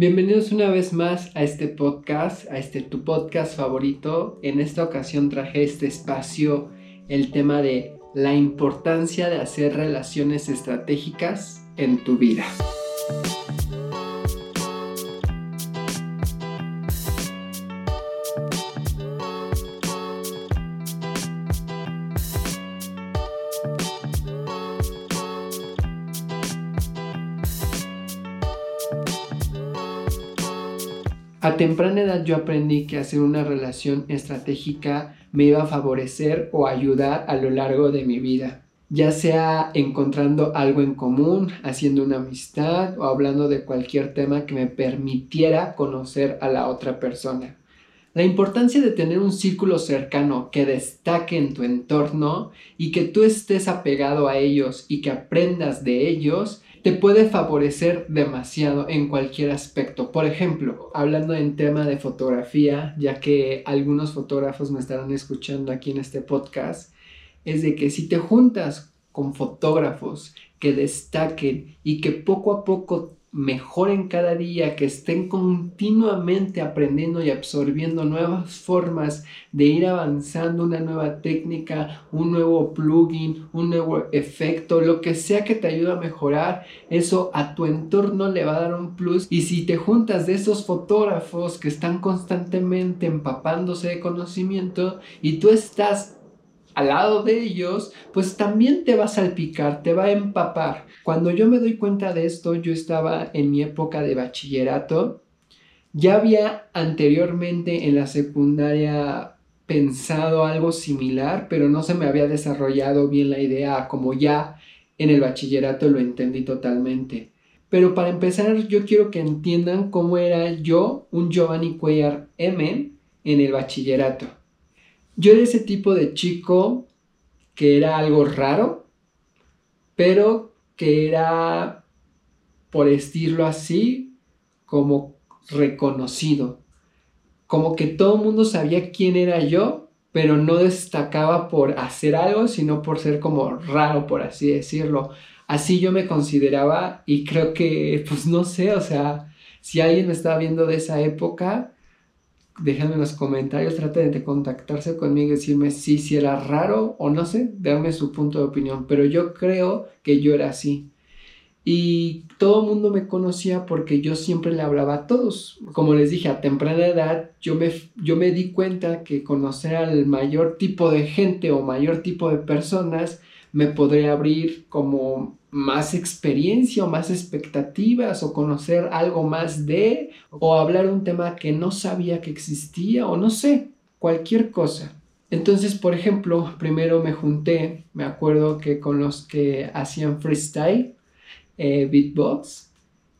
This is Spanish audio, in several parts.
Bienvenidos una vez más a este podcast, a este tu podcast favorito. En esta ocasión traje este espacio el tema de la importancia de hacer relaciones estratégicas en tu vida. A temprana edad yo aprendí que hacer una relación estratégica me iba a favorecer o ayudar a lo largo de mi vida, ya sea encontrando algo en común, haciendo una amistad o hablando de cualquier tema que me permitiera conocer a la otra persona. La importancia de tener un círculo cercano que destaque en tu entorno y que tú estés apegado a ellos y que aprendas de ellos te puede favorecer demasiado en cualquier aspecto. Por ejemplo, hablando en tema de fotografía, ya que algunos fotógrafos me estarán escuchando aquí en este podcast, es de que si te juntas con fotógrafos que destaquen y que poco a poco mejoren cada día, que estén continuamente aprendiendo y absorbiendo nuevas formas de ir avanzando, una nueva técnica, un nuevo plugin, un nuevo efecto, lo que sea que te ayude a mejorar, eso a tu entorno le va a dar un plus. Y si te juntas de esos fotógrafos que están constantemente empapándose de conocimiento y tú estás al lado de ellos, pues también te va a salpicar, te va a empapar. Cuando yo me doy cuenta de esto, yo estaba en mi época de bachillerato. Ya había anteriormente en la secundaria pensado algo similar, pero no se me había desarrollado bien la idea como ya en el bachillerato lo entendí totalmente. Pero para empezar, yo quiero que entiendan cómo era yo, un Giovanni Cuellar M, en el bachillerato. Yo era ese tipo de chico que era algo raro, pero que era, por decirlo así, como reconocido. Como que todo el mundo sabía quién era yo, pero no destacaba por hacer algo, sino por ser como raro, por así decirlo. Así yo me consideraba y creo que, pues no sé, o sea, si alguien me estaba viendo de esa época, déjenme en los comentarios, traten de contactarse conmigo y decirme si, si era raro o no sé, darme su punto de opinión, pero yo creo que yo era así. Y todo el mundo me conocía porque yo siempre le hablaba a todos. Como les dije, a temprana edad yo me, yo me di cuenta que conocer al mayor tipo de gente o mayor tipo de personas me podría abrir como más experiencia o más expectativas o conocer algo más de o hablar un tema que no sabía que existía o no sé, cualquier cosa. Entonces, por ejemplo, primero me junté, me acuerdo que con los que hacían freestyle, eh, beatbox,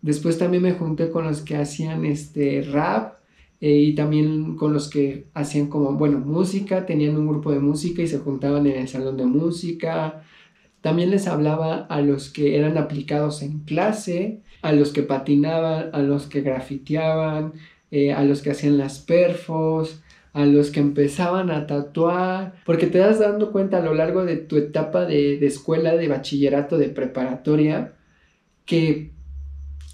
después también me junté con los que hacían este rap eh, y también con los que hacían como, bueno, música, tenían un grupo de música y se juntaban en el salón de música, también les hablaba a los que eran aplicados en clase, a los que patinaban, a los que grafiteaban, eh, a los que hacían las perfos, a los que empezaban a tatuar, porque te das dando cuenta a lo largo de tu etapa de, de escuela, de bachillerato, de preparatoria, que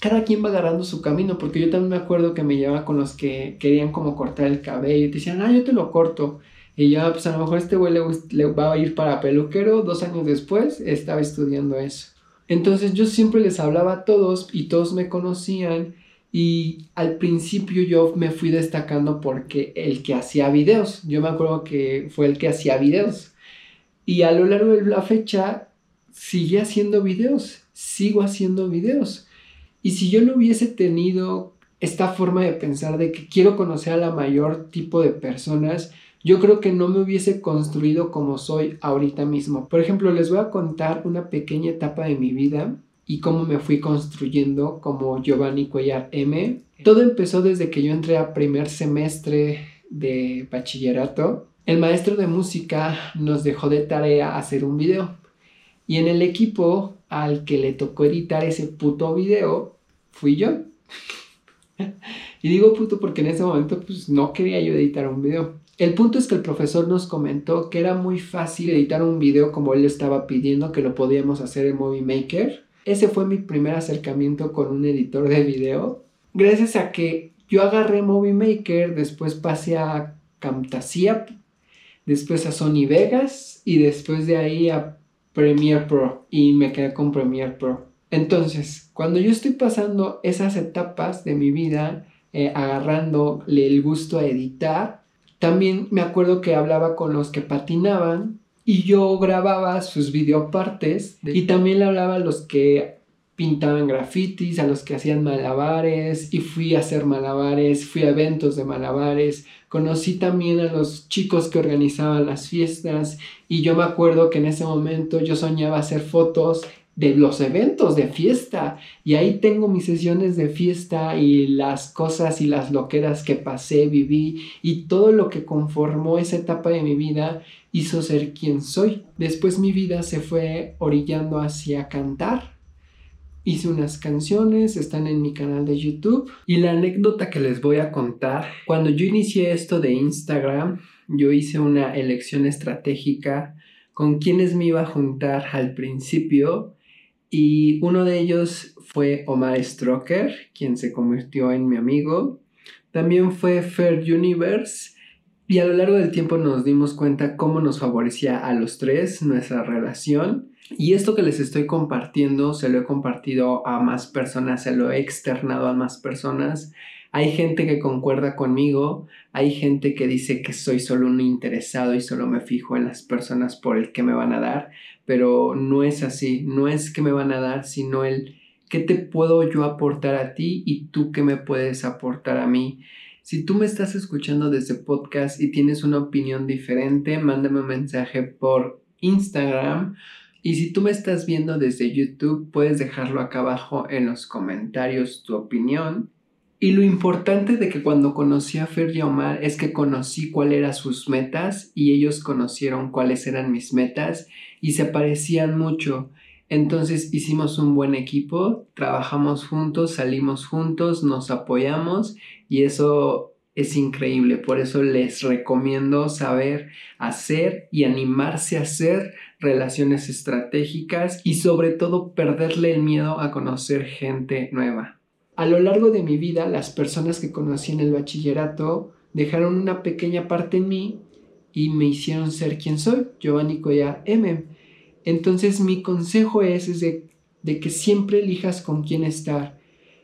cada quien va agarrando su camino, porque yo también me acuerdo que me llevaba con los que querían como cortar el cabello y te decían, ah, yo te lo corto. Y ya, pues a lo mejor este güey le, va a ir para peluquero. Dos años después estaba estudiando eso. Entonces yo siempre les hablaba a todos y todos me conocían. Y al principio yo me fui destacando porque el que hacía videos. Yo me acuerdo que fue el que hacía videos. Y a lo largo de la fecha sigue haciendo videos. Sigo haciendo videos. Y si yo no hubiese tenido esta forma de pensar de que quiero conocer a la mayor tipo de personas, yo creo que no me hubiese construido como soy ahorita mismo. Por ejemplo, les voy a contar una pequeña etapa de mi vida y cómo me fui construyendo como Giovanni Cuellar M. Todo empezó desde que yo entré a primer semestre de bachillerato. El maestro de música nos dejó de tarea hacer un video. Y en el equipo al que le tocó editar ese puto video fui yo. y digo puto porque en ese momento pues no quería yo editar un video. El punto es que el profesor nos comentó que era muy fácil editar un video como él estaba pidiendo, que lo podíamos hacer en Movie Maker. Ese fue mi primer acercamiento con un editor de video. gracias a que yo agarré Movie Maker, después pasé a Camtasia, después a Sony Vegas y después de ahí a Premiere Pro y me quedé con Premiere Pro. Entonces, cuando yo estoy pasando esas etapas de mi vida, eh, agarrándole el gusto a editar, también me acuerdo que hablaba con los que patinaban y yo grababa sus videopartes y también le hablaba a los que pintaban grafitis, a los que hacían malabares y fui a hacer malabares, fui a eventos de malabares, conocí también a los chicos que organizaban las fiestas y yo me acuerdo que en ese momento yo soñaba hacer fotos de los eventos de fiesta y ahí tengo mis sesiones de fiesta y las cosas y las loqueras que pasé, viví y todo lo que conformó esa etapa de mi vida hizo ser quien soy. Después mi vida se fue orillando hacia cantar. Hice unas canciones, están en mi canal de YouTube. Y la anécdota que les voy a contar, cuando yo inicié esto de Instagram, yo hice una elección estratégica con quienes me iba a juntar al principio y uno de ellos fue Omar Stroker, quien se convirtió en mi amigo. También fue Fair Universe. Y a lo largo del tiempo nos dimos cuenta cómo nos favorecía a los tres nuestra relación. Y esto que les estoy compartiendo, se lo he compartido a más personas, se lo he externado a más personas. Hay gente que concuerda conmigo, hay gente que dice que soy solo un interesado y solo me fijo en las personas por el que me van a dar, pero no es así, no es que me van a dar, sino el qué te puedo yo aportar a ti y tú qué me puedes aportar a mí. Si tú me estás escuchando desde podcast y tienes una opinión diferente, mándame un mensaje por Instagram. Y si tú me estás viendo desde YouTube, puedes dejarlo acá abajo en los comentarios tu opinión. Y lo importante de que cuando conocí a Fer y Omar es que conocí cuáles eran sus metas y ellos conocieron cuáles eran mis metas y se parecían mucho. Entonces hicimos un buen equipo, trabajamos juntos, salimos juntos, nos apoyamos y eso es increíble. Por eso les recomiendo saber hacer y animarse a hacer relaciones estratégicas y sobre todo perderle el miedo a conocer gente nueva. A lo largo de mi vida, las personas que conocí en el bachillerato dejaron una pequeña parte en mí y me hicieron ser quien soy, Giovanni Collar M. Entonces mi consejo es, de, de que siempre elijas con quién estar.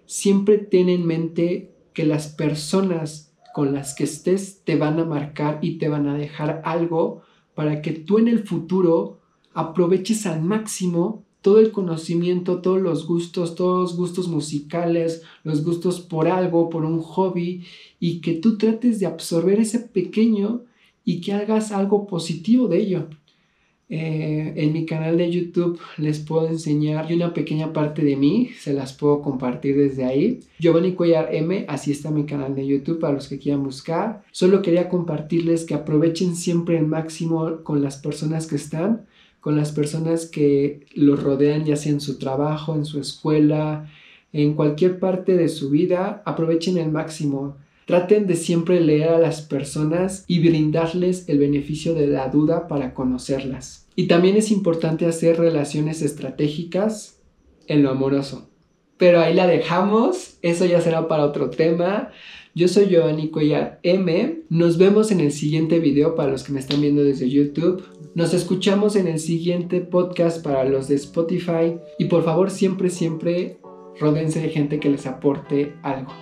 Siempre ten en mente que las personas con las que estés te van a marcar y te van a dejar algo para que tú en el futuro aproveches al máximo todo el conocimiento, todos los gustos, todos los gustos musicales, los gustos por algo, por un hobby, y que tú trates de absorber ese pequeño y que hagas algo positivo de ello. Eh, en mi canal de YouTube les puedo enseñar una pequeña parte de mí, se las puedo compartir desde ahí. Giovanni Cuellar M, así está mi canal de YouTube para los que quieran buscar. Solo quería compartirles que aprovechen siempre el máximo con las personas que están con las personas que los rodean, ya sea en su trabajo, en su escuela, en cualquier parte de su vida, aprovechen el máximo. Traten de siempre leer a las personas y brindarles el beneficio de la duda para conocerlas. Y también es importante hacer relaciones estratégicas en lo amoroso. Pero ahí la dejamos, eso ya será para otro tema. Yo soy Giovanni Cuellar M. Nos vemos en el siguiente video para los que me están viendo desde YouTube. Nos escuchamos en el siguiente podcast para los de Spotify. Y por favor, siempre, siempre rodense de gente que les aporte algo.